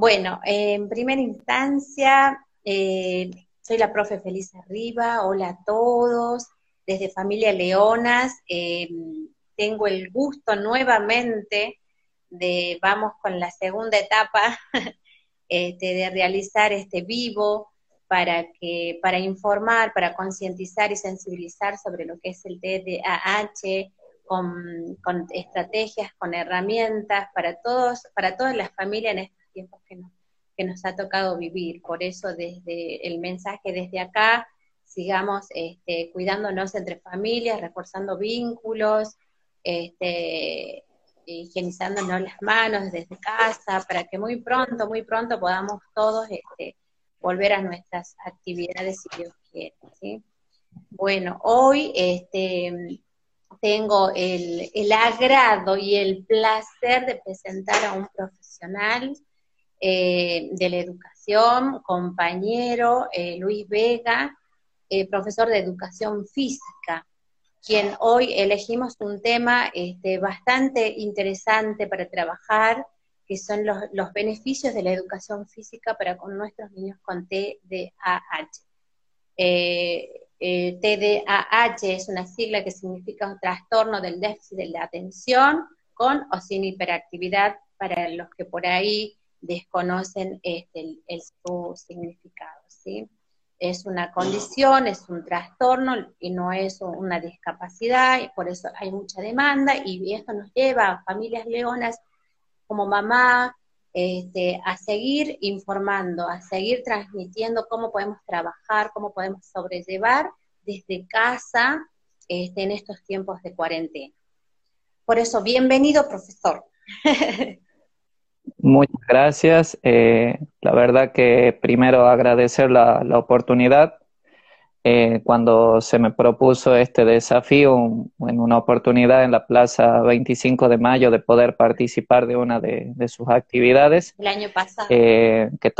Bueno, en primera instancia, eh, soy la profe Feliz Arriba, hola a todos, desde Familia Leonas, eh, tengo el gusto nuevamente de, vamos con la segunda etapa, este, de realizar este vivo para que, para informar, para concientizar y sensibilizar sobre lo que es el TDAH, con, estrategias, con herramientas para todos, para todas las familias en estos tiempos que nos, que nos ha tocado vivir. Por eso desde el mensaje desde acá, sigamos este, cuidándonos entre familias, reforzando vínculos, este, higienizándonos las manos desde casa, para que muy pronto, muy pronto podamos todos este, volver a nuestras actividades si Dios quiere. Bueno, hoy este, tengo el, el, agrado y el placer de presentar a un profesional eh, de la educación, compañero eh, Luis Vega, eh, profesor de educación física, quien hoy elegimos un tema este, bastante interesante para trabajar, que son los, los, beneficios de la educación física para con nuestros niños con TDAH. TDAH es una sigla que significa trastorno del déficit de la atención con o sin hiperactividad para los que por ahí desconocen este, el, su significado, ¿sí? Es una condición, es un trastorno y no es una discapacidad, y por eso hay mucha demanda, y esto nos lleva a familias leonas como mamá este, a seguir informando, a seguir transmitiendo cómo podemos trabajar, cómo podemos sobrellevar desde casa este, en estos tiempos de cuarentena. Por eso, bienvenido, profesor. Muchas gracias. Eh, la verdad que primero agradecer la, oportunidad. Eh, cuando se me propuso este desafío, en una oportunidad en la Plaza 25 de Mayo de poder participar de una de, sus actividades. El año pasado. Eh, que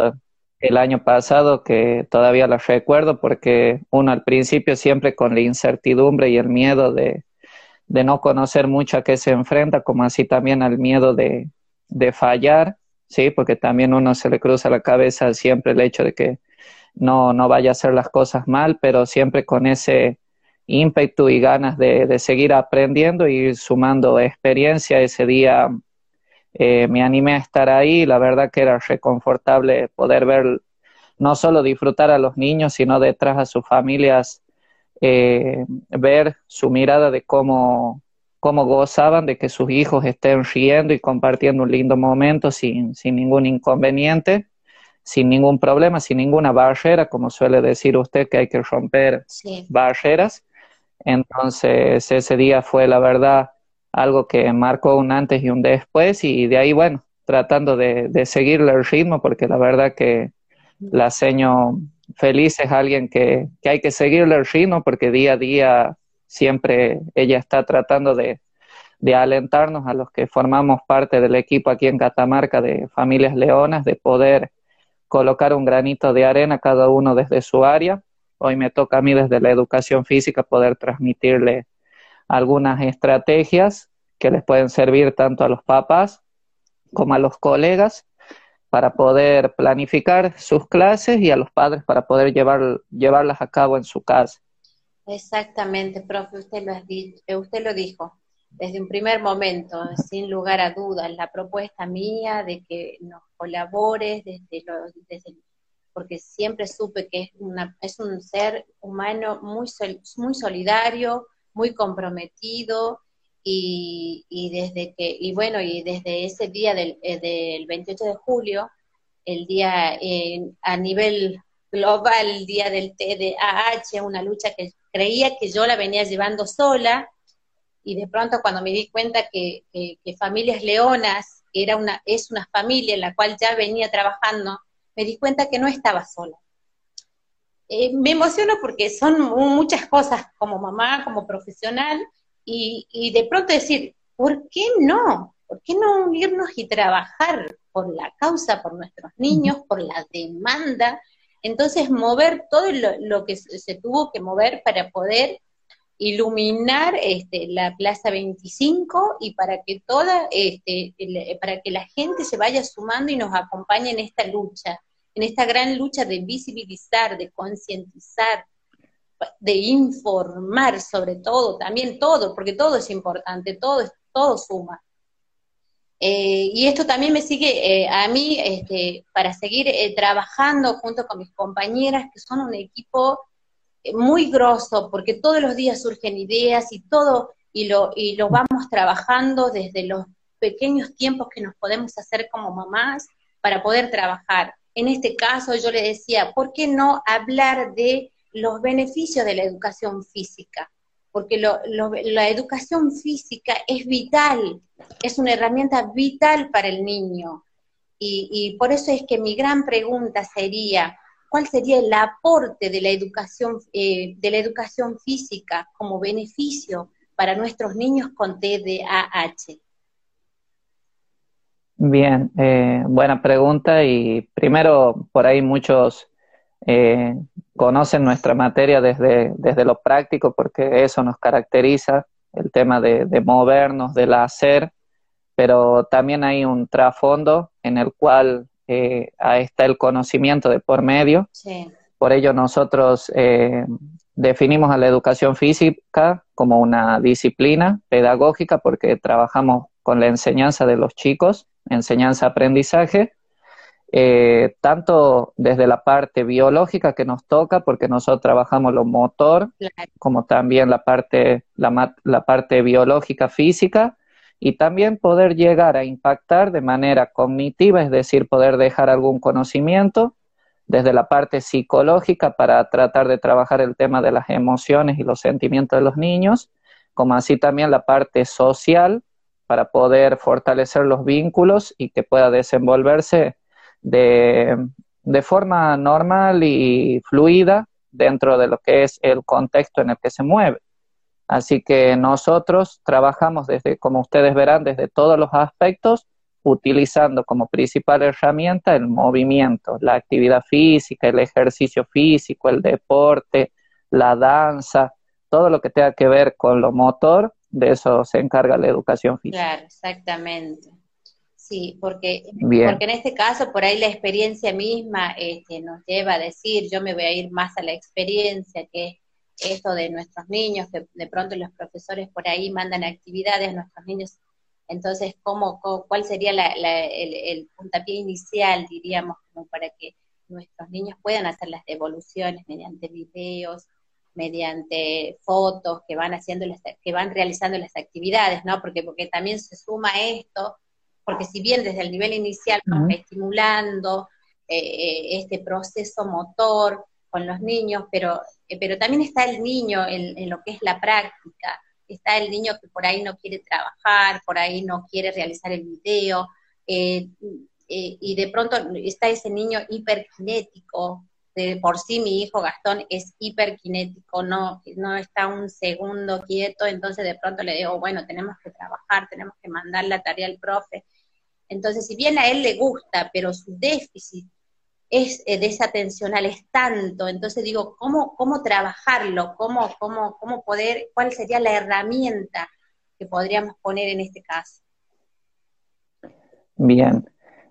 el año pasado, que todavía la recuerdo, porque uno al principio siempre con la incertidumbre y el miedo de, de no conocer mucho a qué se enfrenta, como así también al miedo de, de fallar, ¿sí? Porque también uno se le cruza la cabeza siempre el hecho de que no, no vaya a hacer las cosas mal, pero siempre con ese ímpetu y ganas de, seguir aprendiendo y sumando experiencia. Ese día eh, me animé a estar ahí, la verdad que era reconfortable poder ver, no solo disfrutar a los niños, sino detrás a sus familias, eh, ver su mirada de cómo cómo gozaban de que sus hijos estén riendo y compartiendo un lindo momento sin, sin ningún inconveniente, sin ningún problema, sin ninguna barrera, como suele decir usted que hay que romper barreras. Entonces ese día fue la verdad algo que marcó un antes y un después y de ahí, bueno, tratando de, de seguirle el ritmo porque la verdad que la seño feliz es alguien que, que hay que seguirle el ritmo porque día a día siempre ella está tratando de, alentarnos a los que formamos parte del equipo aquí en Catamarca de Familias Leonas, de poder colocar un granito de arena cada uno desde su área. Hoy me toca a mí desde la educación física poder transmitirle algunas estrategias que les pueden servir tanto a los papás como a los colegas para poder planificar sus clases y a los padres para poder llevar, llevarlas a cabo en su casa. Exactamente, profe, usted lo, eh, usted lo dijo. Desde un primer momento, sin lugar a dudas, la propuesta mía de que nos colabores desde, desde porque siempre supe que es, una, es un ser humano muy, muy solidario, muy comprometido, y, y, desde que, y bueno, y desde ese día del, eh, del 28 de julio, el día eh, a nivel global, el día del TDAH, una lucha que creía que yo la venía llevando sola y de pronto cuando me di cuenta que, Familias Leonas era una, es una familia en la cual ya venía trabajando, me di cuenta que no estaba sola. Eh, me emociono porque son muchas cosas como mamá, como profesional, y, y de pronto decir, ¿por qué no? ¿Por qué no unirnos y trabajar por la causa, por nuestros niños, por la demanda? Entonces, mover todo lo, que se tuvo que mover para poder iluminar este, la Plaza 25 y para que toda, este, para que la gente se vaya sumando y nos acompañe en esta lucha, en esta gran lucha de visibilizar, de concientizar, de informar sobre todo, también todo, porque todo es importante, todo, todo suma. Eh, y esto también me sigue eh, a mí este, para seguir eh, trabajando junto con mis compañeras, que son un equipo muy grosso, porque todos los días surgen ideas y todo, y lo, y lo vamos trabajando desde los pequeños tiempos que nos podemos hacer como mamás para poder trabajar. En este caso yo le decía, ¿por qué no hablar de los beneficios de la educación física? Porque la educación física es vital, es una herramienta vital para el niño. Y, por eso es que mi gran pregunta sería, cuál sería el aporte de la educación, eh, de la educación física como beneficio para nuestros niños con TDAH. Bien, eh, buena pregunta y primero por ahí muchos eh, conocen nuestra materia desde, desde lo práctico porque eso nos caracteriza, el tema de, de movernos, del hacer, pero también hay un trasfondo en el cual eh, ahí está el conocimiento de por medio. Por ello nosotros eh, definimos a la educación física como una disciplina pedagógica porque trabajamos con la enseñanza de los chicos, enseñanza-aprendizaje, eh, tanto desde la parte biológica que nos toca, porque nosotros trabajamos lo motor, como también la parte, la, la parte biológica física, y también poder llegar a impactar de manera cognitiva, es decir, poder dejar algún conocimiento desde la parte psicológica para tratar de trabajar el tema de las emociones y los sentimientos de los niños, como así también la parte social para poder fortalecer los vínculos y que pueda desenvolverse de, de forma normal y fluida dentro de lo que es el contexto en el que se mueve. Así que nosotros trabajamos desde, como ustedes verán, desde todos los aspectos, utilizando como principal herramienta el movimiento, la actividad física, el ejercicio físico, el deporte, la danza, todo lo que tenga que ver con lo motor, de eso se encarga la educación física. Claro, exactamente. Sí, porque, porque en este caso por ahí la experiencia misma este, nos lleva a decir, yo me voy a ir más a la experiencia, que esto de nuestros niños, que de pronto los profesores por ahí mandan actividades a nuestros niños, entonces, ¿cómo, cuál sería el, puntapié inicial, diríamos, como para que nuestros niños puedan hacer las devoluciones mediante videos, mediante fotos que van haciendo que van realizando las actividades, ¿no? Porque porque también se suma esto, porque si bien desde el nivel inicial vamos estimulando eh, eh, este proceso motor, con los niños, pero, eh, pero también está el niño en, lo que es la práctica, está el niño que por ahí no quiere trabajar, por ahí no quiere realizar el video, eh, y de pronto está ese niño hiperkinético, de por sí mi hijo Gastón es hiperkinético, no, no está un segundo quieto, entonces de pronto le digo, bueno, tenemos que trabajar, tenemos que mandar la tarea al profe. Entonces, si bien a él le gusta, pero su déficit es eh, desatencional, es tanto, entonces digo, ¿cómo, cómo trabajarlo? ¿Cómo, cómo, ¿Cómo poder, cuál sería la herramienta que podríamos poner en este caso? Bien,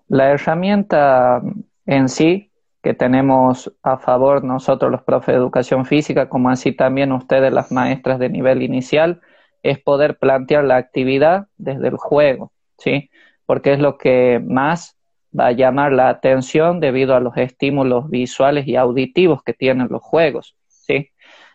la herramienta en sí que tenemos a favor nosotros los profes de educación física, como así también ustedes las maestras de nivel inicial, es poder plantear la actividad desde el juego, ¿sí? Porque es lo que más va a llamar la atención debido a los estímulos visuales y auditivos que tienen los juegos, ¿sí?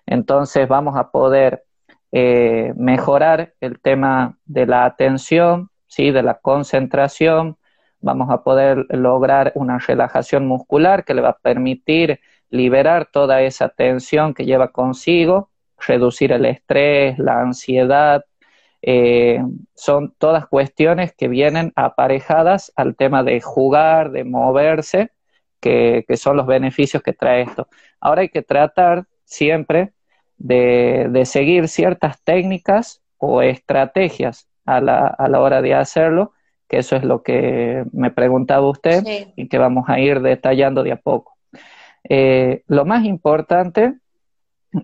Entonces vamos a poder eh, mejorar el tema de la atención, ¿sí? De la concentración, vamos a poder lograr una relajación muscular que le va a permitir liberar toda esa tensión que lleva consigo, reducir el estrés, la ansiedad, eh, son todas cuestiones que vienen aparejadas al tema de jugar, de moverse, que, son los beneficios que trae esto. Ahora hay que tratar siempre de, seguir ciertas técnicas o estrategias a la, a la, hora de hacerlo, que eso es lo que me preguntaba usted y que vamos a ir detallando de a poco. Eh, lo más importante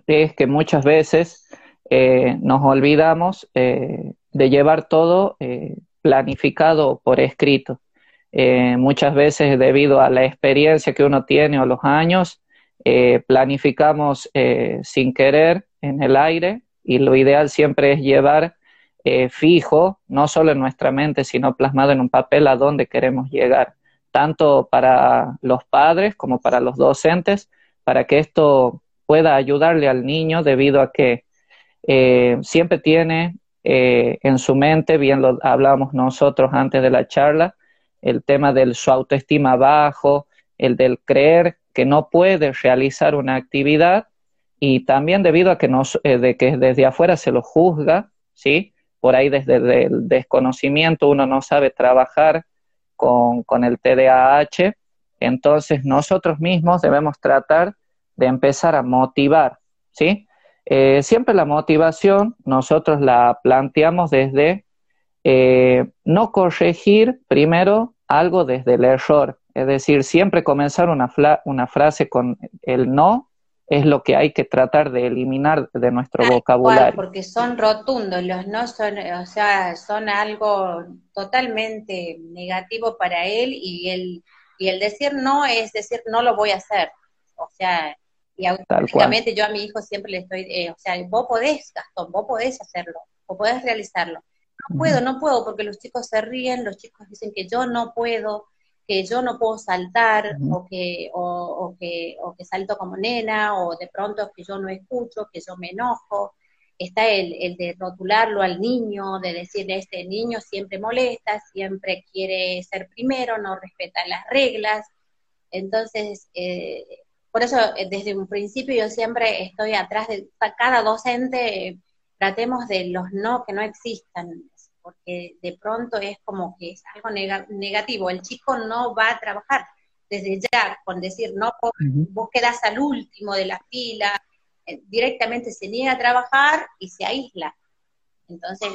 es que muchas veces eh, nos olvidamos de llevar todo planificado por escrito. muchas veces debido a la experiencia que uno tiene o los años, planificamos sin querer en el aire y lo ideal siempre es llevar fijo, no solo en nuestra mente, sino plasmado en un papel a dónde queremos llegar tanto para los padres como para los docentes, para que esto pueda ayudarle al niño debido a que eh, siempre tiene eh, en su mente, bien lo hablábamos nosotros antes de la charla, el tema de su autoestima bajo, el del creer que no puede realizar una actividad y también debido a que, eh, de que desde afuera se lo juzga, ¿sí? Por ahí desde el desconocimiento uno no sabe trabajar con, el TDAH, entonces nosotros mismos debemos tratar de empezar a motivar, ¿sí? Eh, siempre la motivación nosotros la planteamos desde eh, no corregir primero algo desde el error, es decir, siempre comenzar una, una frase con el no es lo que hay que tratar de eliminar de nuestro vocabulario. porque son rotundos, los no son, o sea, son algo totalmente negativo para él y el, y el decir no es decir no lo voy a hacer. O sea, y automáticamente yo a mi hijo siempre le estoy, eh, o sea, vos podés, Gastón, vos podés hacerlo, vos podés realizarlo. No puedo, no puedo, porque los chicos se ríen, los chicos dicen que yo no puedo, que yo no puedo saltar o, que, o, que, o que salto como nena o de pronto que yo no escucho, que yo me enojo. Está el, el de rotularlo al niño, de decirle, este niño siempre molesta, siempre quiere ser primero, no respeta las reglas. Entonces, eh, por eso eh, desde un principio yo siempre estoy atrás de cada docente, tratemos de los no que no existan, porque de pronto es como que es algo negativo. El chico no va a trabajar desde ya con decir, no, vos quedas al último de la fila, eh, directamente se niega a trabajar y se aísla. Entonces,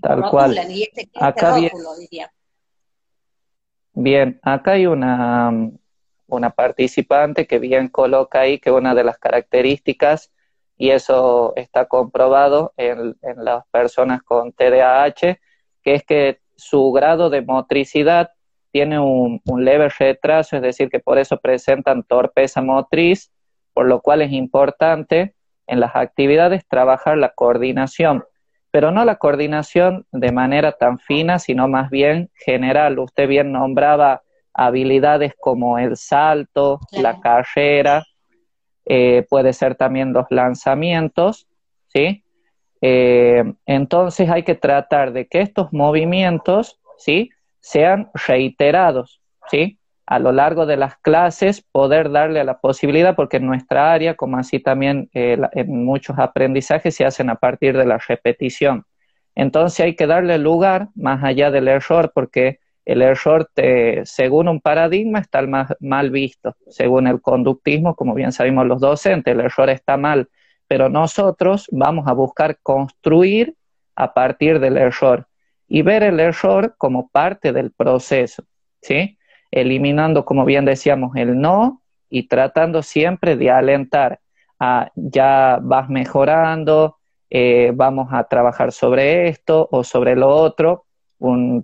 Tal cual. y este, este acá rótulo, diría. Bien, acá hay una, una participante que bien coloca ahí que una de las características, y eso está comprobado en, en las personas con TDAH, que es que su grado de motricidad tiene un, leve retraso, es decir, que por eso presentan torpeza motriz, por lo cual es importante en las actividades trabajar la coordinación, pero no la coordinación de manera tan fina, sino más bien general. Usted bien nombraba habilidades como el salto, la carrera, eh, puede ser también los lanzamientos, ¿sí? Eh, entonces hay que tratar de que estos movimientos, ¿sí? Sean reiterados, ¿sí? A lo largo de las clases poder darle la posibilidad, porque en nuestra área, como así también eh, en muchos aprendizajes, se hacen a partir de la repetición. Entonces hay que darle lugar más allá del error, porque el error, según un paradigma, está mal visto. Según el conductismo, como bien sabemos los docentes, el error está mal pero nosotros vamos a buscar construir a partir del error y ver el error como parte del proceso, ¿sí? Eliminando, como bien decíamos, el no y tratando siempre de alentar ya vas mejorando, eh, vamos a trabajar sobre esto o sobre lo otro.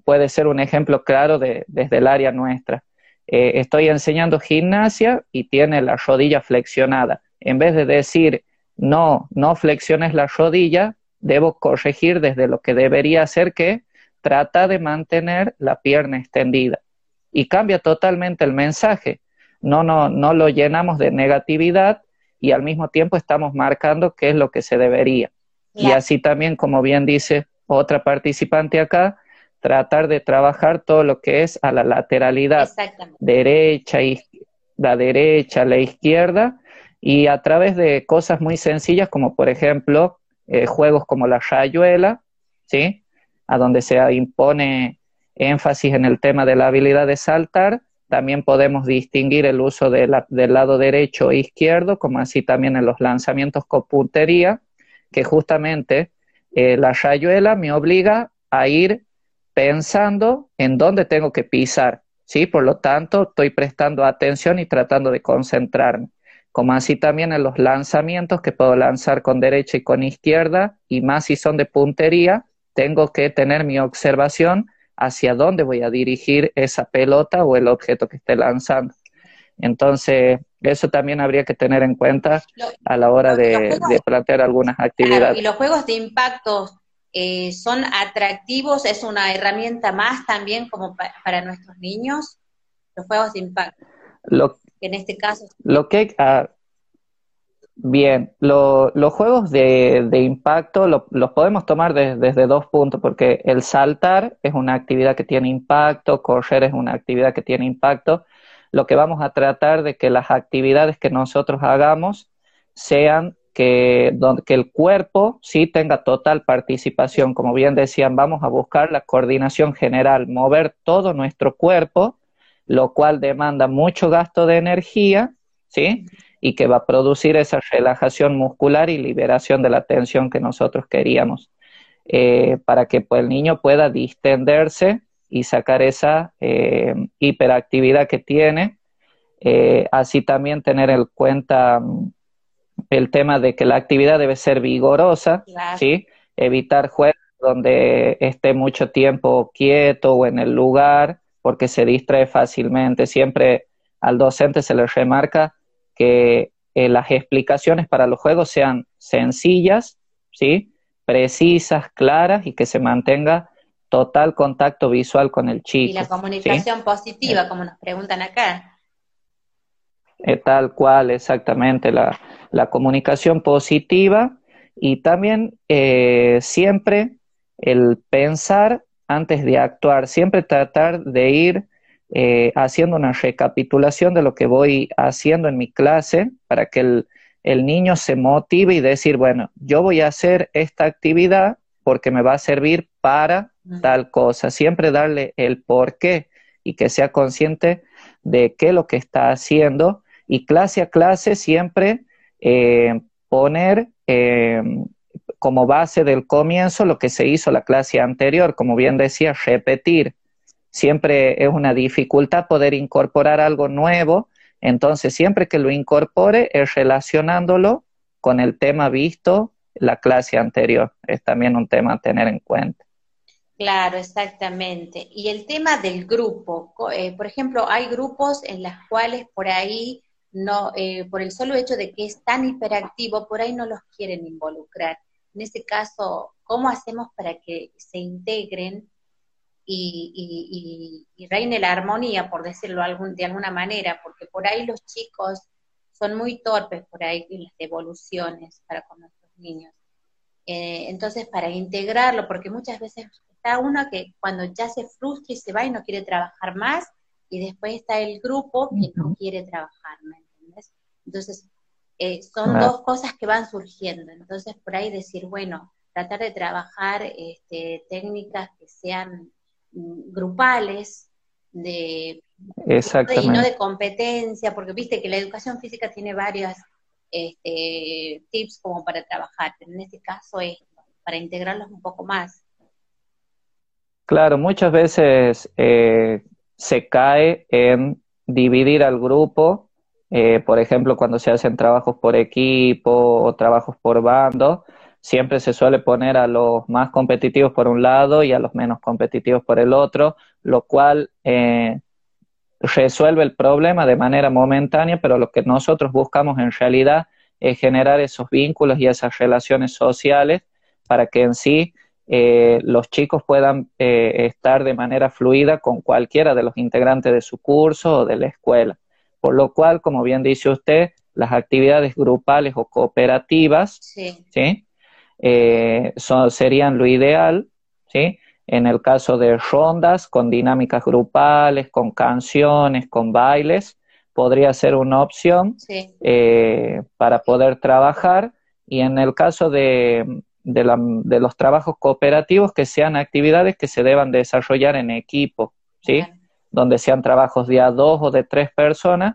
Puede ser un ejemplo claro de, desde el área nuestra. Eh, estoy enseñando gimnasia y tiene la rodilla flexionada. En vez de decir, no, no flexiones la rodilla, debo corregir desde lo que debería hacer que trata de mantener la pierna extendida. Y cambia totalmente el mensaje. No, no, no lo llenamos de negatividad y al mismo tiempo estamos marcando qué es lo que se debería. Y así también, como bien dice otra participante acá, tratar de trabajar todo lo que es a la lateralidad, derecha, la derecha, la izquierda, y a través de cosas muy sencillas como por ejemplo eh, juegos como la rayuela, ¿sí? A donde se impone énfasis en el tema de la habilidad de saltar, también podemos distinguir el uso del lado derecho e izquierdo, como así también en los lanzamientos con puntería, que justamente eh, la rayuela me obliga a ir pensando en dónde tengo que pisar, ¿sí? Por lo tanto, estoy prestando atención y tratando de concentrarme como así también en los lanzamientos que puedo lanzar con derecha y con izquierda, y más si son de puntería, tengo que tener mi observación hacia dónde voy a dirigir esa pelota o el objeto que esté lanzando. Entonces, eso también habría que tener en cuenta a la hora de, plantear algunas actividades. y los juegos de impacto eh, son atractivos, es una herramienta más también como para nuestros niños, los juegos de impacto. Lo, en este caso. Lo que, ah, bien, los juegos de, impacto los podemos tomar desde dos puntos, porque el saltar es una actividad que tiene impacto, correr es una actividad que tiene impacto. Lo que vamos a tratar de que las actividades que nosotros hagamos sean que, que el cuerpo sí tenga total participación. Como bien decían, vamos a buscar la coordinación general, mover todo nuestro cuerpo, lo cual demanda mucho gasto de energía, ¿sí? Y que va a producir esa relajación muscular y liberación de la tensión que nosotros queríamos, eh, para que pues, el niño pueda distenderse y sacar esa eh, hiperactividad que tiene. Eh, así también tener en cuenta mm, el tema de que la actividad debe ser vigorosa, ¿sí? Evitar juegos donde esté mucho tiempo quieto o en el lugar, porque se distrae fácilmente. Siempre al docente se le remarca que eh, las explicaciones para los juegos sean sencillas, ¿sí? precisas, claras y que se mantenga total contacto visual con el chico. Y la comunicación positiva, como nos preguntan acá. Eh, tal cual, exactamente, la, la comunicación positiva y también eh, siempre el pensar antes de actuar, siempre tratar de ir eh, haciendo una recapitulación de lo que voy haciendo en mi clase para que el, el niño se motive y decir, bueno, yo voy a hacer esta actividad porque me va a servir para tal cosa. Siempre darle el por qué y que sea consciente de qué es lo que está haciendo y clase a clase siempre eh, poner eh, como base del comienzo lo que se hizo la clase anterior, como bien decía, repetir. Siempre es una dificultad poder incorporar algo nuevo, entonces siempre que lo incorpore es relacionándolo con el tema visto la clase anterior. Es también un tema a tener en cuenta. Claro, exactamente. Y el tema del grupo, eh, por ejemplo, hay grupos en los cuales por ahí no, eh, por el solo hecho de que es tan hiperactivo, por ahí no los quieren involucrar. En este caso, ¿cómo hacemos para que se integren y, reine la armonía, por decirlo de alguna manera? Porque por ahí los chicos son muy torpes por ahí en las devoluciones para con nuestros niños. Eh, entonces, para integrarlo, porque muchas veces está uno que cuando ya se frustra y se va y no quiere trabajar más, y después está el grupo que no quiere trabajar, ¿me entiendes? Entonces, eh, son dos cosas que van surgiendo. Entonces, por ahí decir, bueno, tratar de trabajar este, técnicas que sean mm, grupales, de, y no de competencia, porque viste que la educación física tiene varios este, tips como para trabajar, pero en este caso es para integrarlos un poco más. Claro, muchas veces eh, se cae en dividir al grupo, eh, por ejemplo, cuando se hacen trabajos por equipo o trabajos por bando, siempre se suele poner a los más competitivos por un lado y a los menos competitivos por el otro, lo cual eh, resuelve el problema de manera momentánea, pero lo que nosotros buscamos en realidad es generar esos vínculos y esas relaciones sociales para que en sí eh, los chicos puedan eh, estar de manera fluida con cualquiera de los integrantes de su curso o de la escuela. Por lo cual, como bien dice usted, las actividades grupales o cooperativas sí. Eh, serían lo ideal, ¿sí? En el caso de rondas con dinámicas grupales, con canciones, con bailes, podría ser una opción para poder trabajar. Y en el caso de, de, la, de, los trabajos cooperativos que sean actividades que se deban desarrollar en equipo, ¿sí? Donde sean trabajos de a dos o de tres personas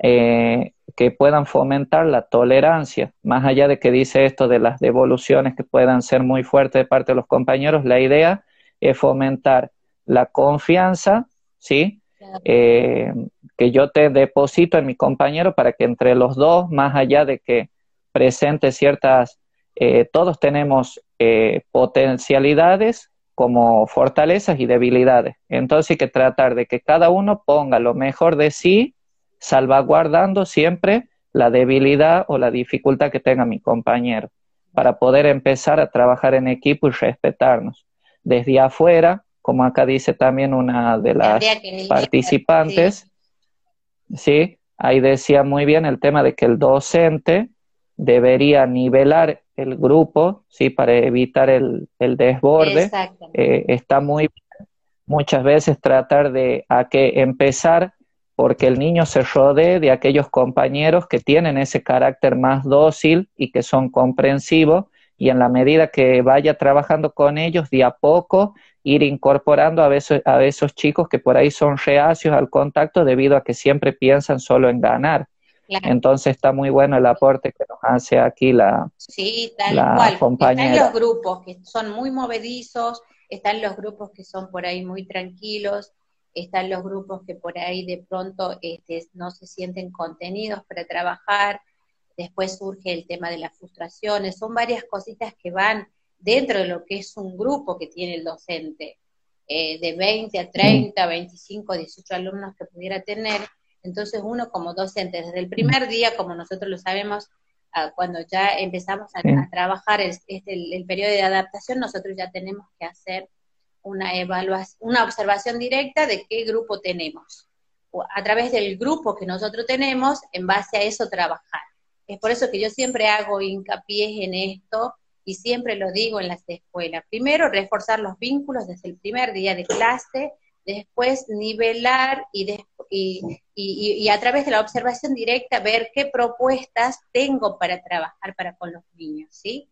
eh, que puedan fomentar la tolerancia. Más allá de que dice esto de las devoluciones que puedan ser muy fuertes de parte de los compañeros, la idea es fomentar la confianza, ¿sí? Eh, que yo te deposito en mi compañero para que entre los dos, más allá de que presente ciertas, eh, todos tenemos eh, potencialidades como fortalezas y debilidades. Entonces hay que tratar de que cada uno ponga lo mejor de sí, salvaguardando siempre la debilidad o la dificultad que tenga mi compañero, para poder empezar a trabajar en equipo y respetarnos. Desde afuera, como acá dice también una de las participantes, sí, ahí decía muy bien el tema de que el docente debería nivelar el grupo, sí, para evitar el, desborde. Eh, está muy muchas veces tratar de a que empezar porque el niño se rodee de aquellos compañeros que tienen ese carácter más dócil y que son comprensivos y en la medida que vaya trabajando con ellos de a poco ir incorporando a, veces, a esos chicos que por ahí son reacios al contacto debido a que siempre piensan solo en ganar. Entonces está muy bueno el aporte que nos hace aquí la, sí, tal cual. compañera. Están los grupos que son muy movedizos, están los grupos que son por ahí muy tranquilos, están los grupos que por ahí de pronto este, no se sienten contenidos para trabajar, después surge el tema de las frustraciones, son varias cositas que van dentro de lo que es un grupo que tiene el docente, eh, de 20 a 30, 25, 18 alumnos que pudiera tener, entonces uno como docente, desde el primer día, como nosotros lo sabemos, ah, cuando ya empezamos a, trabajar el, este, el, periodo de adaptación, nosotros ya tenemos que hacer una evaluación, una observación directa de qué grupo tenemos. A través del grupo que nosotros tenemos, en base a eso trabajar. Es por eso que yo siempre hago hincapié en esto y siempre lo digo en las escuelas. Primero, reforzar los vínculos desde el primer día de clase, después nivelar y, y, a través de la observación directa ver qué propuestas tengo para trabajar para con los niños, ¿sí?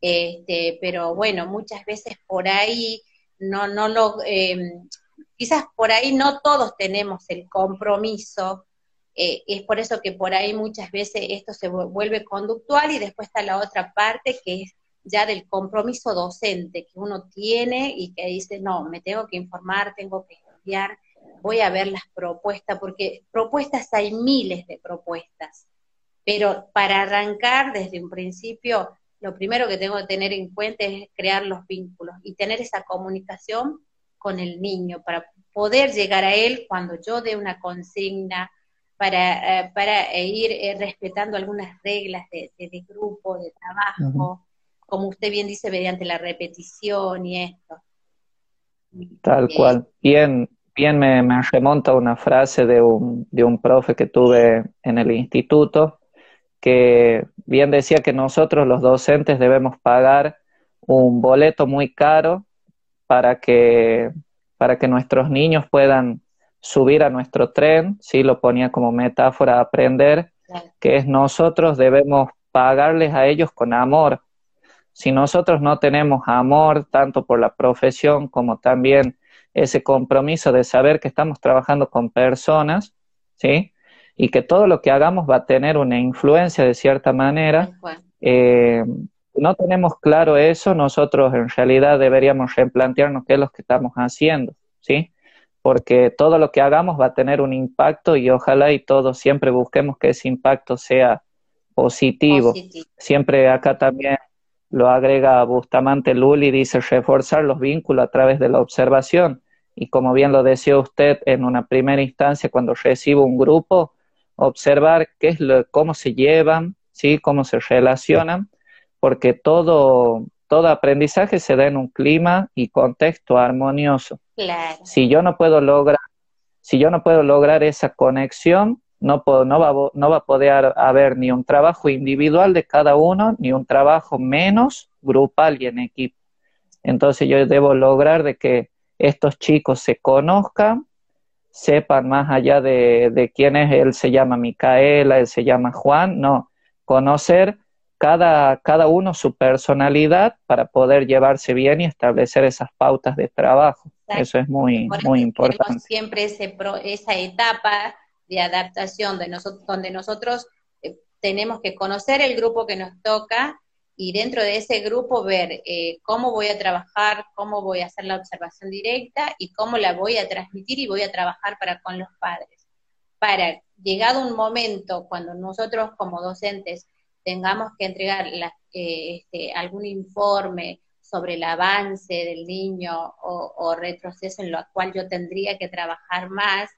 Este, pero bueno, muchas veces por ahí no, no lo, eh, quizás por ahí no todos tenemos el compromiso, eh, es por eso que por ahí muchas veces esto se vuelve conductual y después está la otra parte que es ya del compromiso docente que uno tiene y que dice, no, me tengo que informar, tengo que estudiar, voy a ver las propuestas, porque propuestas hay miles de propuestas, pero para arrancar desde un principio, lo primero que tengo que tener en cuenta es crear los vínculos y tener esa comunicación con el niño para poder llegar a él cuando yo dé una consigna, para, eh, para ir eh, respetando algunas reglas de, grupo, de trabajo, como usted bien dice, mediante la repetición y esto. Tal cual. Bien, bien me, me, remonta una frase de un, de un profe que tuve en el instituto, que bien decía que nosotros los docentes debemos pagar un boleto muy caro para que, para que nuestros niños puedan subir a nuestro tren, sí lo ponía como metáfora aprender, que es nosotros debemos pagarles a ellos con amor, si nosotros no tenemos amor tanto por la profesión como también ese compromiso de saber que estamos trabajando con personas, ¿sí? Y que todo lo que hagamos va a tener una influencia de cierta manera. Eh, no tenemos claro eso, nosotros en realidad deberíamos replantearnos qué es lo que estamos haciendo, ¿sí? Porque todo lo que hagamos va a tener un impacto y ojalá y todos siempre busquemos que ese impacto sea positivo. Siempre acá también lo agrega Bustamante Luli, dice reforzar los vínculos a través de la observación. Y como bien lo decía usted en una primera instancia, cuando recibo un grupo, observar qué es lo, cómo se llevan, ¿sí? cómo se relacionan, porque todo, todo aprendizaje se da en un clima y contexto armonioso. Si yo no puedo lograr, si yo no puedo lograr esa conexión, no, no, va, no va a poder haber ni un trabajo individual de cada uno, ni un trabajo menos grupal y en equipo. Entonces yo debo lograr de que estos chicos se conozcan, sepan más allá de, de quién es, él se llama Micaela, él se llama Juan, no, conocer cada, cada uno su personalidad para poder llevarse bien y establecer esas pautas de trabajo. Eso es muy, muy importante. Siempre ese esa etapa de adaptación de donde nosotros eh, tenemos que conocer el grupo que nos toca y dentro de ese grupo ver eh, cómo voy a trabajar, cómo voy a hacer la observación directa y cómo la voy a transmitir y voy a trabajar para con los padres. para, llegado un momento, cuando nosotros como docentes tengamos que entregar eh, este, algún informe sobre el avance del niño o, retroceso en lo cual yo tendría que trabajar más,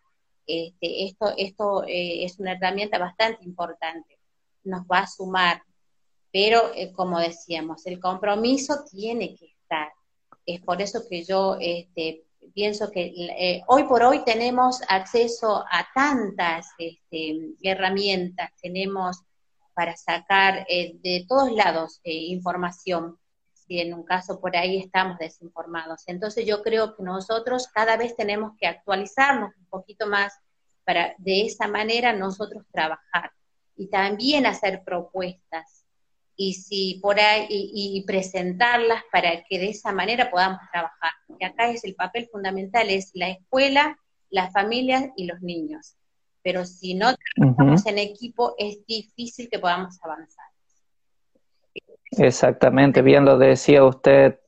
este, esto, esto eh, es una herramienta bastante importante, nos va a sumar, pero eh, como decíamos, el compromiso tiene que estar. Es por eso que yo este, pienso que eh, hoy por hoy tenemos acceso a tantas este, herramientas, tenemos para sacar de todos lados información si en un caso por ahí estamos desinformados. Entonces yo creo que nosotros cada vez tenemos que actualizarnos un poquito más para de esa manera nosotros trabajar y también hacer propuestas y si por ahí y, presentarlas para que de esa manera podamos trabajar. Y acá es el papel fundamental es la escuela, las familias y los niños. Pero si no trabajamos en equipo es difícil que podamos avanzar. Exactamente, bien lo decía usted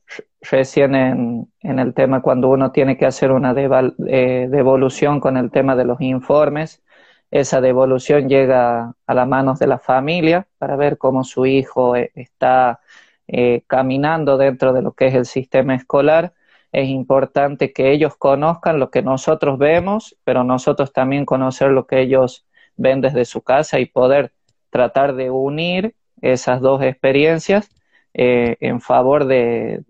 recién en, el tema cuando uno tiene que hacer una eh, devolución con el tema de los informes. Esa devolución llega a las manos de la familia para ver cómo su hijo eh, está eh, caminando dentro de lo que es el sistema escolar. Es importante que ellos conozcan lo que nosotros vemos, pero nosotros también conocer lo que ellos ven desde su casa y poder tratar de unir esas dos experiencias eh, en favor de,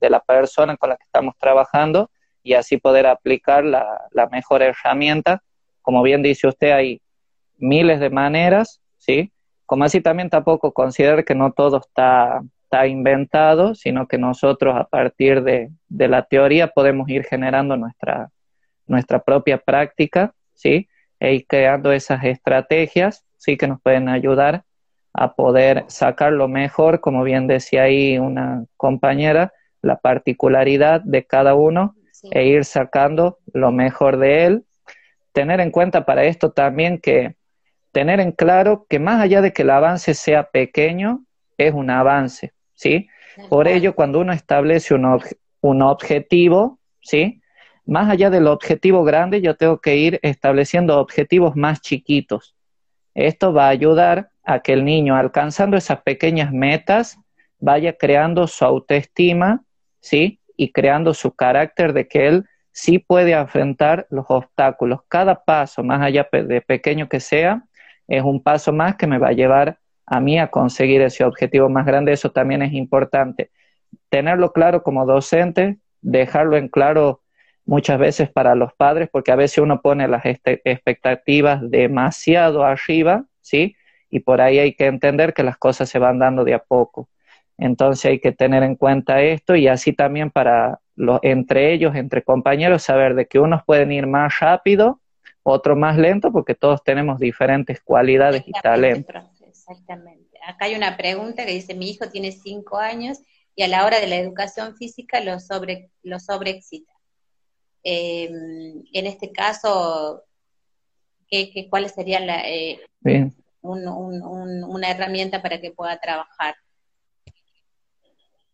la persona con la que estamos trabajando y así poder aplicar la, mejor herramienta. Como bien dice usted, hay miles de maneras, ¿sí? Como así también tampoco considerar que no todo está, está inventado, sino que nosotros a partir de, la teoría podemos ir generando nuestra, nuestra propia práctica, ¿sí? E ir creando esas estrategias, ¿sí? Que nos pueden ayudar a poder sacar lo mejor, como bien decía ahí una compañera, la particularidad de cada uno e ir sacando lo mejor de él. Tener en cuenta para esto también que tener en claro que más allá de que el avance sea pequeño, es un avance, ¿sí? Por ello, cuando uno establece un, un objetivo, ¿sí? Más allá del objetivo grande, yo tengo que ir estableciendo objetivos más chiquitos. Esto va a ayudar a que el niño, alcanzando esas pequeñas metas, vaya creando su autoestima, ¿sí? Y creando su carácter de que él sí puede enfrentar los obstáculos. Cada paso, más allá de pequeño que sea, es un paso más que me va a llevar a mí a conseguir ese objetivo más grande. Eso también es importante. Tenerlo claro como docente, dejarlo en claro muchas veces para los padres, porque a veces uno pone las este, expectativas demasiado arriba, ¿sí? y por ahí hay que entender que las cosas se van dando de a poco. Entonces hay que tener en cuenta esto y así también para los, entre ellos, entre compañeros, saber de que unos pueden ir más rápido, otros más lento, porque todos tenemos diferentes cualidades y talentos. Exactamente. Acá hay una pregunta que dice, mi hijo tiene cinco años y a la hora de la educación física lo, sobre, lo sobreexcita. Eh, en este caso, ¿qué, cuáles serían la, eh, una herramienta para que pueda trabajar.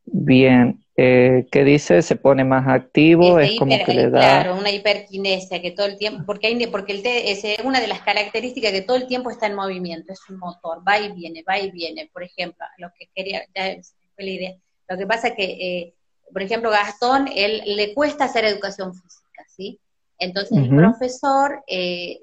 Bien, eh, ¿qué dice? ¿Se pone más activo? es como que le da... Claro, una hiperquinesia que todo el tiempo, porque hay, porque el es una de las características que todo el tiempo está en movimiento, es un motor, va y viene, va y viene. Por ejemplo, lo que quería, ya fue la idea. Lo que pasa que, eh, por ejemplo, Gastón, él le cuesta hacer educación física, ¿sí? Entonces el profesor, eh,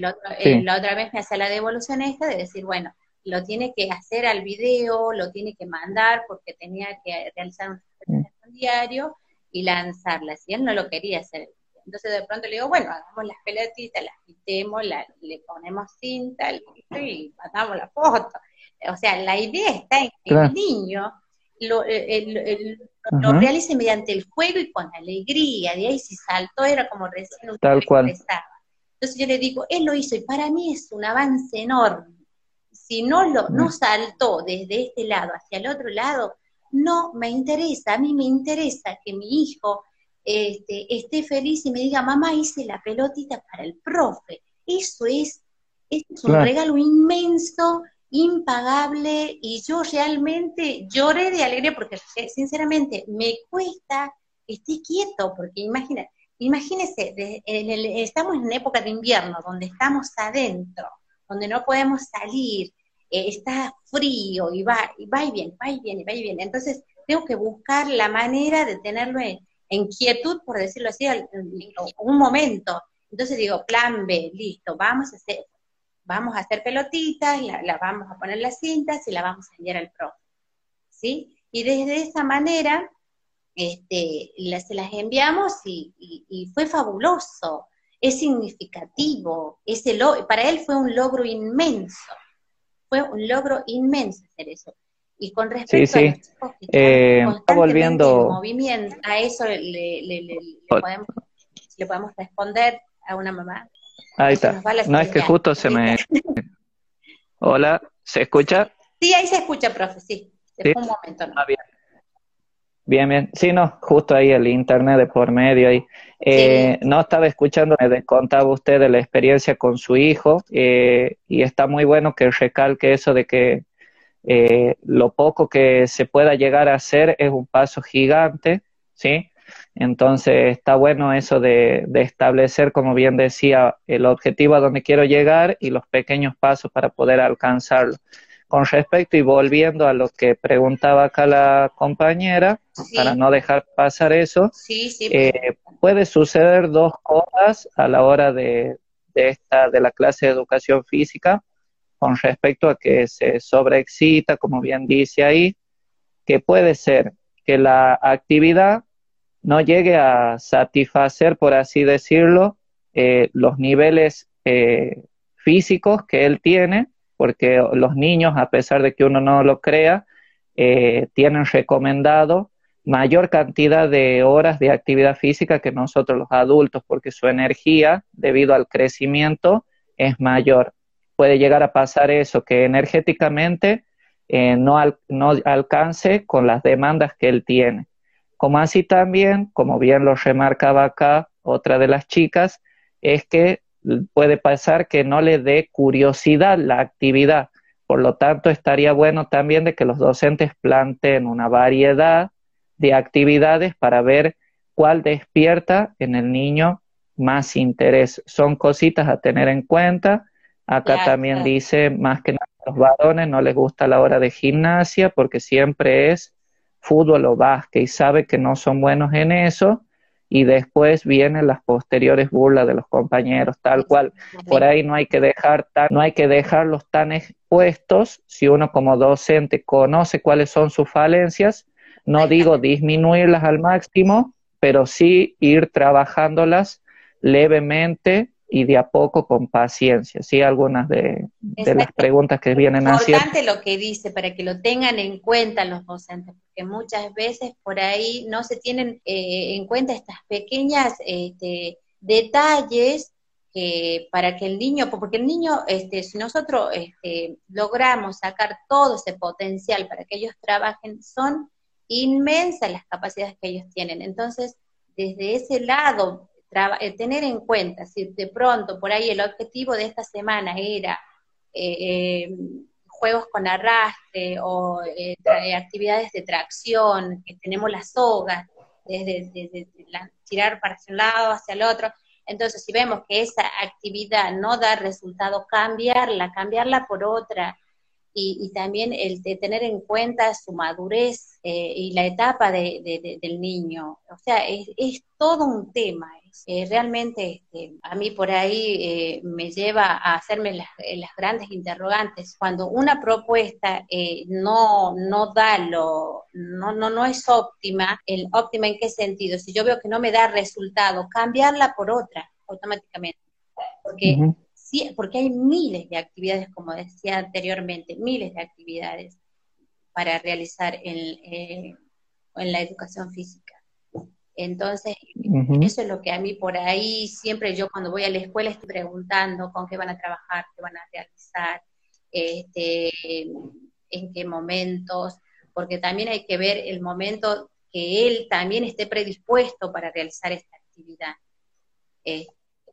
la otra vez me hace la devolución esta de decir, bueno, lo tiene que hacer al video, lo tiene que mandar porque tenía que realizar un diario y lanzarla. Si él no lo quería hacer. Entonces de pronto le digo, bueno, hagamos las pelotitas, las quitemos, le ponemos cinta y mandamos la foto. O sea, la idea está en que el niño lo, eh, lo realice mediante el juego y con alegría. De ahí si saltó era como recién Tal cual. Entonces yo le digo, él lo hizo y para mí es un avance enorme. Si no lo no saltó desde este lado hacia el otro lado, no me interesa. A mí me interesa que mi hijo este, esté feliz y me diga, mamá, hice la pelotita para el profe. Eso es, es un regalo inmenso impagable y yo realmente lloré de alegría porque sinceramente me cuesta que esté quieto, porque imagina, imagínese, estamos en época de invierno, donde estamos adentro, donde no podemos salir, eh, está frío y va, y va y viene, va y viene, va y viene. Entonces, tengo que buscar la manera de tenerlo en, quietud, por decirlo así, un momento. Entonces digo, plan B, listo, vamos a hacer, vamos a hacer pelotitas, la, vamos a poner las cintas y la vamos a enviar al profe. ¿Sí? Y desde esa manera, este, se las enviamos y, fue fabuloso, es significativo, para él fue un logro inmenso, fue un logro inmenso hacer eso. Y con respecto a los chicos que eh, volviendo... movimiento, a eso le, podemos, le podemos responder a una mamá. Ahí está. No es que justo se me... Hola, ¿se escucha? Sí, ahí se escucha, profe, sí. ¿Sí? Un momento, ¿no? Ah, bien. Bien, bien. Sí, no, justo ahí el internet de por medio ahí. Eh, no estaba escuchando, me contaba usted de la experiencia con su hijo eh, y está muy bueno que recalque eso de que eh, lo poco que se pueda llegar a hacer es un paso gigante, ¿sí? Entonces está bueno eso de, de establecer, como bien decía, el objetivo a donde quiero llegar y los pequeños pasos para poder alcanzarlo. Con respecto y volviendo a lo que preguntaba acá la compañera, para no dejar pasar eso, eh, puede suceder dos cosas a la hora de, esta, de la clase de educación física, con respecto a que se sobreexcita, como bien dice ahí, que puede ser que la actividad no llegue a satisfacer, por así decirlo, eh, los niveles eh, físicos que él tiene, porque los niños, a pesar de que uno no lo crea, eh, tienen recomendado mayor cantidad de horas de actividad física que nosotros los adultos, porque su energía, debido al crecimiento, es mayor. Puede llegar a pasar eso, que energéticamente no, no alcance con las demandas que él tiene. Como así también, como bien lo remarcaba acá otra de las chicas, es que puede pasar que no le dé curiosidad la actividad. Por lo tanto, estaría bueno también de que los docentes planteen una variedad de actividades para ver cuál despierta en el niño más interés. Son cositas a tener en cuenta. Acá también dice, más que nada, a los varones no les gusta la hora de gimnasia porque siempre es fútbol o básquet y sabe que no son buenos en eso y después vienen las posteriores burlas de los compañeros, tal cual. Por ahí no hay que dejar no hay que dejarlos tan expuestos si uno como docente conoce cuáles son sus falencias, no digo disminuirlas al máximo, pero sí ir trabajándolas levemente y de a poco con paciencia. Sí, algunas de, las preguntas que vienen haciendo. Es importante lo que dice para que lo tengan en cuenta los docentes, muchas veces por ahí no se tienen eh, en cuenta estas pequeñas este, detalles que para que el niño, porque el niño, este, si nosotros este, logramos sacar todo ese potencial para que ellos trabajen, son inmensas las capacidades que ellos tienen. Entonces, desde ese lado, eh, tener en cuenta, si de pronto por ahí el objetivo de esta semana era eh, eh, juegos con arrastre o actividades de tracción, que tenemos las sogas, desde, tirar para un lado hacia el otro, entonces si vemos que esa actividad no da resultado, cambiarla, cambiarla por otra, y, también el de tener en cuenta su madurez y la etapa del niño. O sea, es, es todo un tema. Eh, realmente este, a mí por ahí eh, me lleva a hacerme las, eh, las, grandes interrogantes. Cuando una propuesta no, no da lo, no, no, no es óptima, el óptima en qué sentido? Si yo veo que no me da resultado, cambiarla por otra automáticamente. Porque, porque hay miles de actividades, como decía anteriormente, miles de actividades para realizar en, en la educación física. Entonces, eso es lo que a mí por ahí, siempre yo cuando voy a la escuela estoy preguntando con qué van a trabajar, qué van a realizar, este, en qué momentos, porque también hay que ver el momento que él también esté predispuesto para realizar esta actividad. Eh,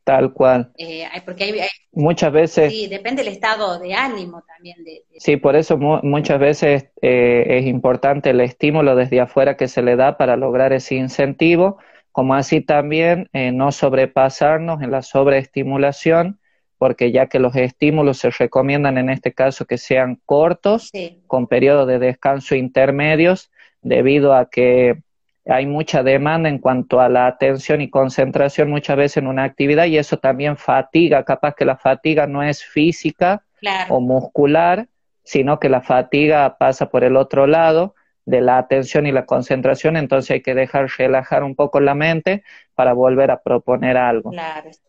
Tal cual. Eh, porque hay, muchas veces... Sí, depende del estado de ánimo también. De, Sí, por eso muchas veces eh, es importante el estímulo desde afuera que se le da para lograr ese incentivo, como así también eh, no sobrepasarnos en la sobreestimulación, porque ya que los estímulos se recomiendan en este caso que sean cortos, con periodos de descanso intermedios, debido a que hay mucha demanda en cuanto a la atención y concentración muchas veces en una actividad y eso también fatiga, capaz que la fatiga no es física o muscular, sino que la fatiga pasa por el otro lado de la atención y la concentración, entonces hay que dejar relajar un poco la mente para volver a proponer algo.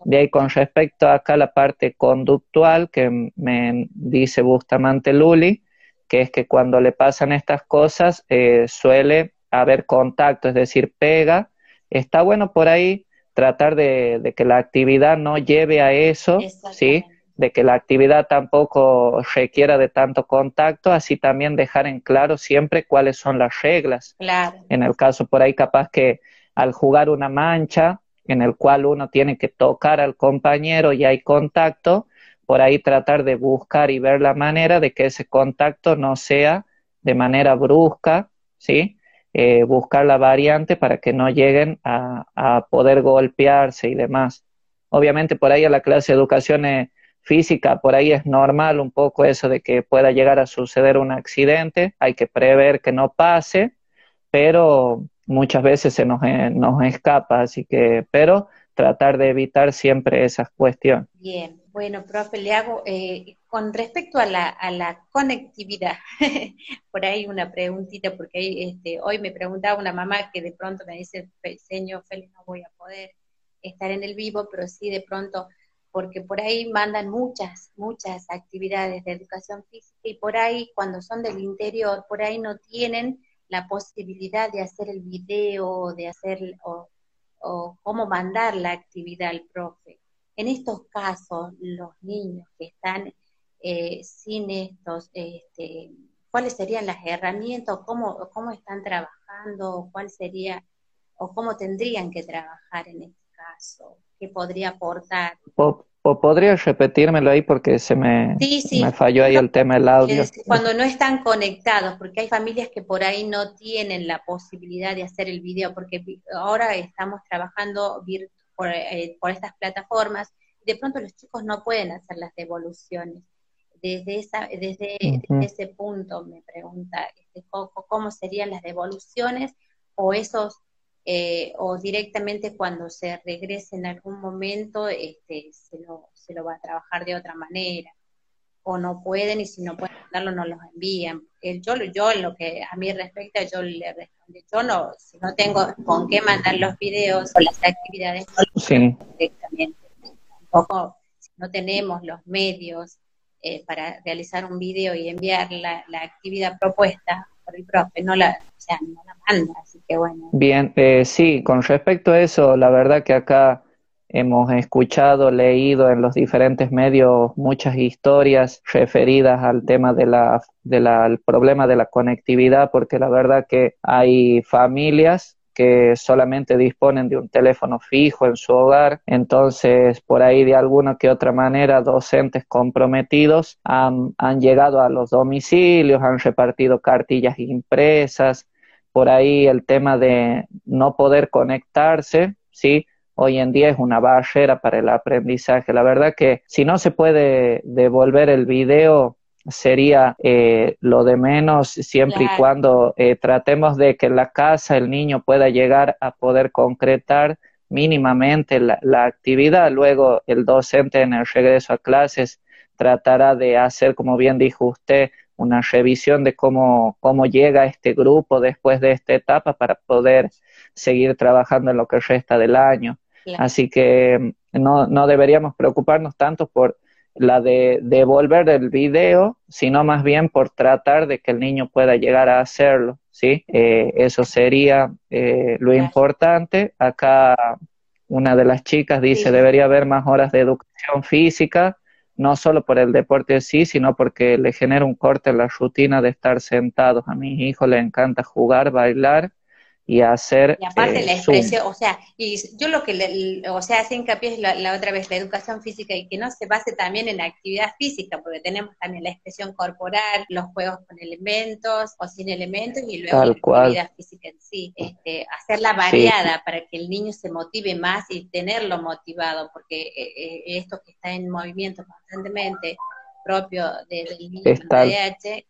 de ahí con respecto a acá la parte conductual que me dice Bustamante Luli, que es que cuando le pasan estas cosas eh, suele haber contacto, es decir, pega. Está bueno por ahí tratar de, de que la actividad no lleve a eso, ¿sí? de que la actividad tampoco requiera de tanto contacto, así también dejar en claro siempre cuáles son las reglas. En el caso por ahí capaz que al jugar una mancha en el cual uno tiene que tocar al compañero y hay contacto, por ahí tratar de buscar y ver la manera de que ese contacto no sea de manera brusca, ¿sí? Eh, buscar la variante para que no lleguen a, poder golpearse y demás. Obviamente por ahí a la clase de educación es física, por ahí es normal un poco eso de que pueda llegar a suceder un accidente, hay que prever que no pase, pero muchas veces se nos, eh, nos escapa, así que, pero tratar de evitar siempre esas cuestiones. Bien, bueno, profe, le hago, eh, con respecto a la, a la conectividad, por ahí una preguntita, porque este, hoy me preguntaba una mamá que de pronto me dice, señor Félix, no voy a poder estar en el vivo, pero sí de pronto porque por ahí mandan muchas, muchas actividades de educación física y por ahí cuando son del interior, por ahí no tienen la posibilidad de hacer el video, de hacer o, cómo mandar la actividad al profe. En estos casos, los niños que están eh, sin estos, este, ¿cuáles serían las herramientas o cómo, cómo están trabajando? ¿Cuál sería o cómo tendrían que trabajar en este caso? que podría aportar. O, podrías repetírmelo ahí porque se me, me falló ahí el tema del audio. cuando no están conectados, porque hay familias que por ahí no tienen la posibilidad de hacer el video, porque ahora estamos trabajando por, eh, por estas plataformas, de pronto los chicos no pueden hacer las devoluciones. Desde, esa, desde, ese punto me pregunta, este, ¿cómo serían las devoluciones o esos eh, o directamente cuando se regrese en algún momento este, se, lo, se lo va a trabajar de otra manera o no pueden y si no pueden mandarlo no los envían. Yo, yo en lo que a mí respecta, yo le respondo, yo no, si no tengo con qué mandar los videos o las actividades, directamente. Tampoco, si no tenemos los medios eh, para realizar un video y enviar la, la actividad propuesta, el profe, no la, o sea, no la manda, así que bueno. Bien, eh, sí, con respecto a eso, la verdad que acá hemos escuchado, leído en los diferentes medios muchas historias referidas al tema de la, de la, problema de la conectividad, porque la verdad que hay familias que solamente disponen de un teléfono fijo en su hogar, entonces por ahí de alguna que otra manera docentes comprometidos han, han llegado a los domicilios, han repartido cartillas impresas, por ahí el tema de no poder conectarse, ¿sí? Hoy en día es una barrera para el aprendizaje. La verdad que si no se puede devolver el video, sería eh, lo de menos siempre y cuando eh, tratemos de que en la casa el niño pueda llegar a poder concretar mínimamente la, actividad. Luego el docente en el regreso a clases tratará de hacer, como bien dijo usted, una revisión de cómo, cómo llega este grupo después de esta etapa para poder seguir trabajando en lo que resta del año. Así que no, no deberíamos preocuparnos tanto por la de devolver el video, sino más bien por tratar de que el niño pueda llegar a hacerlo, ¿sí? Eh, eso sería eh, lo importante. Acá una de las chicas dice, debería haber más horas de educación física, no solo por el deporte sí, sino porque le genera un corte en la rutina de estar sentados. A mis hijos les encanta jugar, bailar y hacer... Y aparte la expresión, o sea, y yo lo que, le, o sea, hace hincapié es la, otra vez, la educación física y que no se base también en la actividad física, porque tenemos también la expresión corporal, los juegos con elementos o sin elementos y luego la actividad física en sí. Este, hacerla variada para que el niño se motive más y tenerlo motivado, porque eh, eh, esto que está en movimiento constantemente propio del niño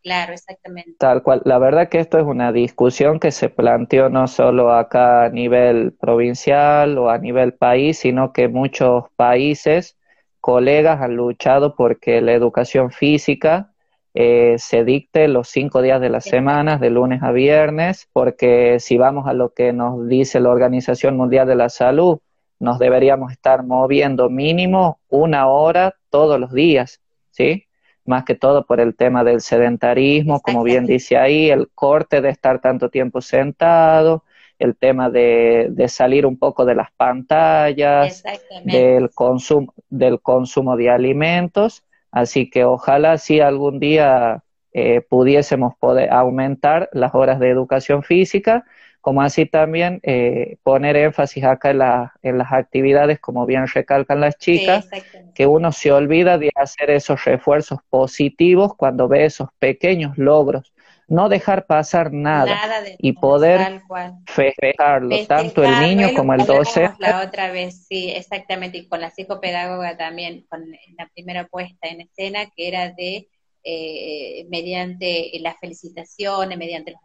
claro, exactamente. Tal cual. La verdad que esto es una discusión que se planteó no solo acá a nivel provincial o a nivel país, sino que muchos países, colegas han luchado porque la educación física eh, se dicte los cinco días de la semana, de lunes a viernes, porque si vamos a lo que nos dice la Organización Mundial de la Salud, nos deberíamos estar moviendo mínimo una hora todos los días, ¿sí? más que todo por el tema del sedentarismo, como bien dice ahí, el corte de estar tanto tiempo sentado, el tema de, salir un poco de las pantallas, del consumo, del consumo de alimentos. Así que ojalá si algún día eh, pudiésemos poder aumentar las horas de educación física como así también eh, poner énfasis acá en, en, las actividades, como bien recalcan las chicas, que uno se olvida de hacer esos refuerzos positivos cuando ve esos pequeños logros, no dejar pasar nada, y poder festejarlo, tanto el niño como el docente. La otra vez, sí, exactamente, y con la psicopedagoga también, con la primera puesta en escena, que era de eh, mediante las felicitaciones, mediante los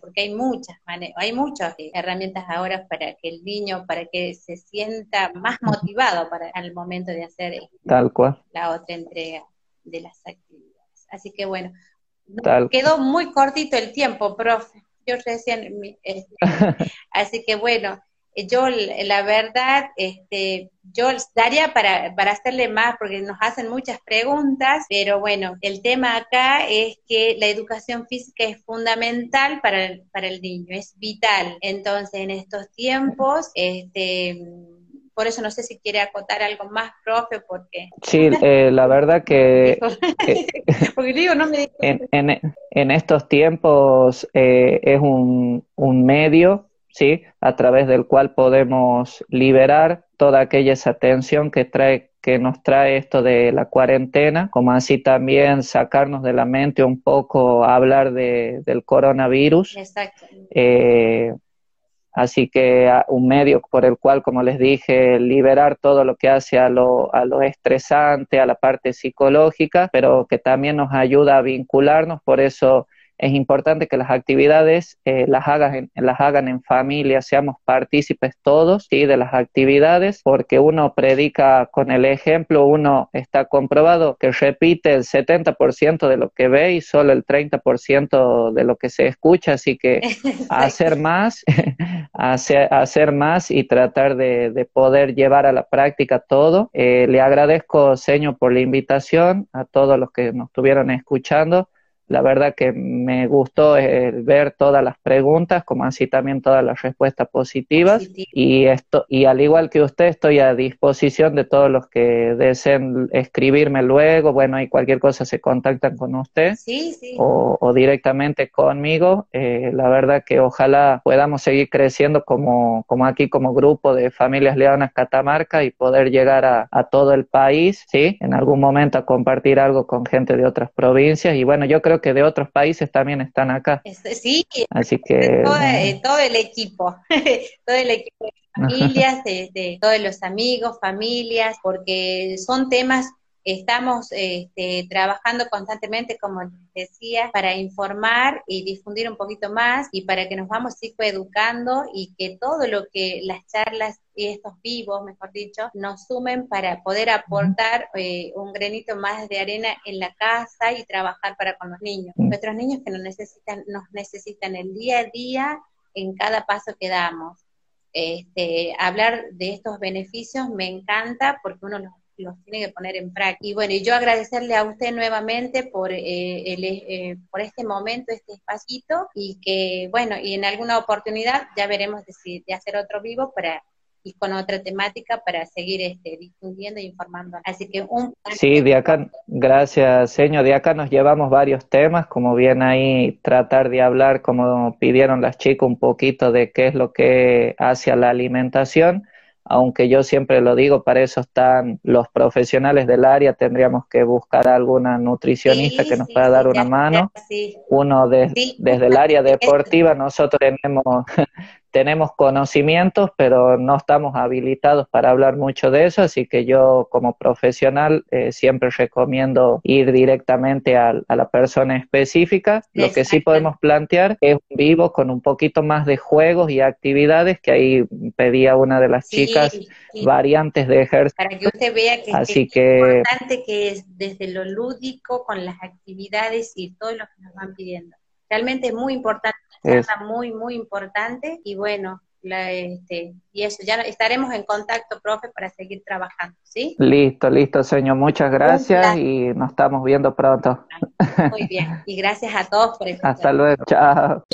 porque hay muchas hay muchas herramientas ahora para que el niño, para que se sienta más motivado para al momento de hacer Tal cual. la otra entrega de las actividades. Así que bueno, quedó muy cortito el tiempo, profe. Yo recién, este, así que bueno, eh, yo la verdad, este, yo daría para, para hacerle más porque nos hacen muchas preguntas, pero bueno, el tema acá es que la educación física es fundamental para el, para el niño, es vital. Entonces, en estos tiempos, este, por eso no sé si quiere acotar algo más, profe, porque... Sí, eh, la verdad que... porque digo, no me en, en, en, estos tiempos eh, es un, un medio ¿sí? A través del cual podemos liberar toda aquella esa tensión que trae que nos trae esto de la cuarentena, como así también sacarnos de la mente un poco hablar de, del coronavirus. Exacto. Eh, así que un medio por el cual, como les dije, liberar todo lo que hace a lo, a lo estresante, a la parte psicológica, pero que también nos ayuda a vincularnos, por eso es importante que las actividades eh, las, hagan, las hagan en familia, seamos partícipes todos ¿sí? de las actividades, porque uno predica con el ejemplo, uno está comprobado que repite el 70% de lo que ve y solo el 30% de lo que se escucha, así que hacer más, hacer, hacer más y tratar de, poder llevar a la práctica todo. Eh, le agradezco, señor, por la invitación a todos los que nos estuvieron escuchando. La verdad que me gustó eh, ver todas las preguntas, como así también todas las respuestas positivas. Y esto, y al igual que usted, estoy a disposición de todos los que deseen escribirme luego. Bueno, y cualquier cosa se contactan con usted O, directamente conmigo. Eh, la verdad que ojalá podamos seguir creciendo como, como aquí, como grupo de familias leonas Catamarca y poder llegar a, a todo el país, ¿sí? En algún momento a compartir algo con gente de otras provincias. Y bueno, yo creo que de otros países también están acá. Sí, así que todo, eh, todo el equipo, todo el equipo de familias, de, todos los amigos, familias, porque son temas Estamos este, trabajando constantemente, como les decía, para informar y difundir un poquito más y para que nos vamos psicoeducando y que todo lo que las charlas y estos vivos, mejor dicho, nos sumen para poder aportar eh, un granito más de arena en la casa y trabajar para con los niños. Nuestros niños que nos necesitan, nos necesitan el día a día en cada paso que damos. Este, hablar de estos beneficios me encanta porque uno los los tiene que poner en práctica. Y bueno, yo agradecerle a usted nuevamente por, eh, el, eh, por este momento, este espacito, y que, bueno, y en alguna oportunidad ya veremos de, de hacer otro vivo para y con otra temática para seguir este, difundiendo e informando. Así que un... Sí, de acá, gracias, señor. De acá nos llevamos varios temas, como bien ahí tratar de hablar, como pidieron las chicas, un poquito de qué es lo que hace a la alimentación aunque yo siempre lo digo, para eso están los profesionales del área, tendríamos que buscar alguna nutricionista que nos pueda dar una mano. Uno desde el área deportiva, nosotros tenemos tenemos conocimientos, pero no estamos habilitados para hablar mucho de eso, así que yo como profesional eh, siempre recomiendo ir directamente a, la persona específica. Lo que sí podemos plantear es un vivo con un poquito más de juegos y actividades, que ahí pedía una de las chicas variantes de ejercicio. Para que usted vea que, así es importante que es desde lo lúdico, con las actividades y todo lo que nos van pidiendo. Realmente es muy importante es muy, muy importante y bueno, la, este, y eso, ya estaremos en contacto, profe, para seguir trabajando, ¿sí? Listo, listo, señor, muchas gracias y nos estamos viendo pronto. Muy bien, y gracias a todos por estar. Hasta luego, chao.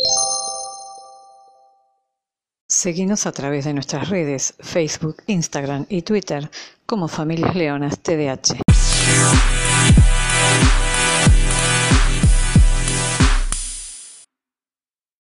Seguimos a través de nuestras redes, Facebook, Instagram y Twitter como Familias Leonas TDH.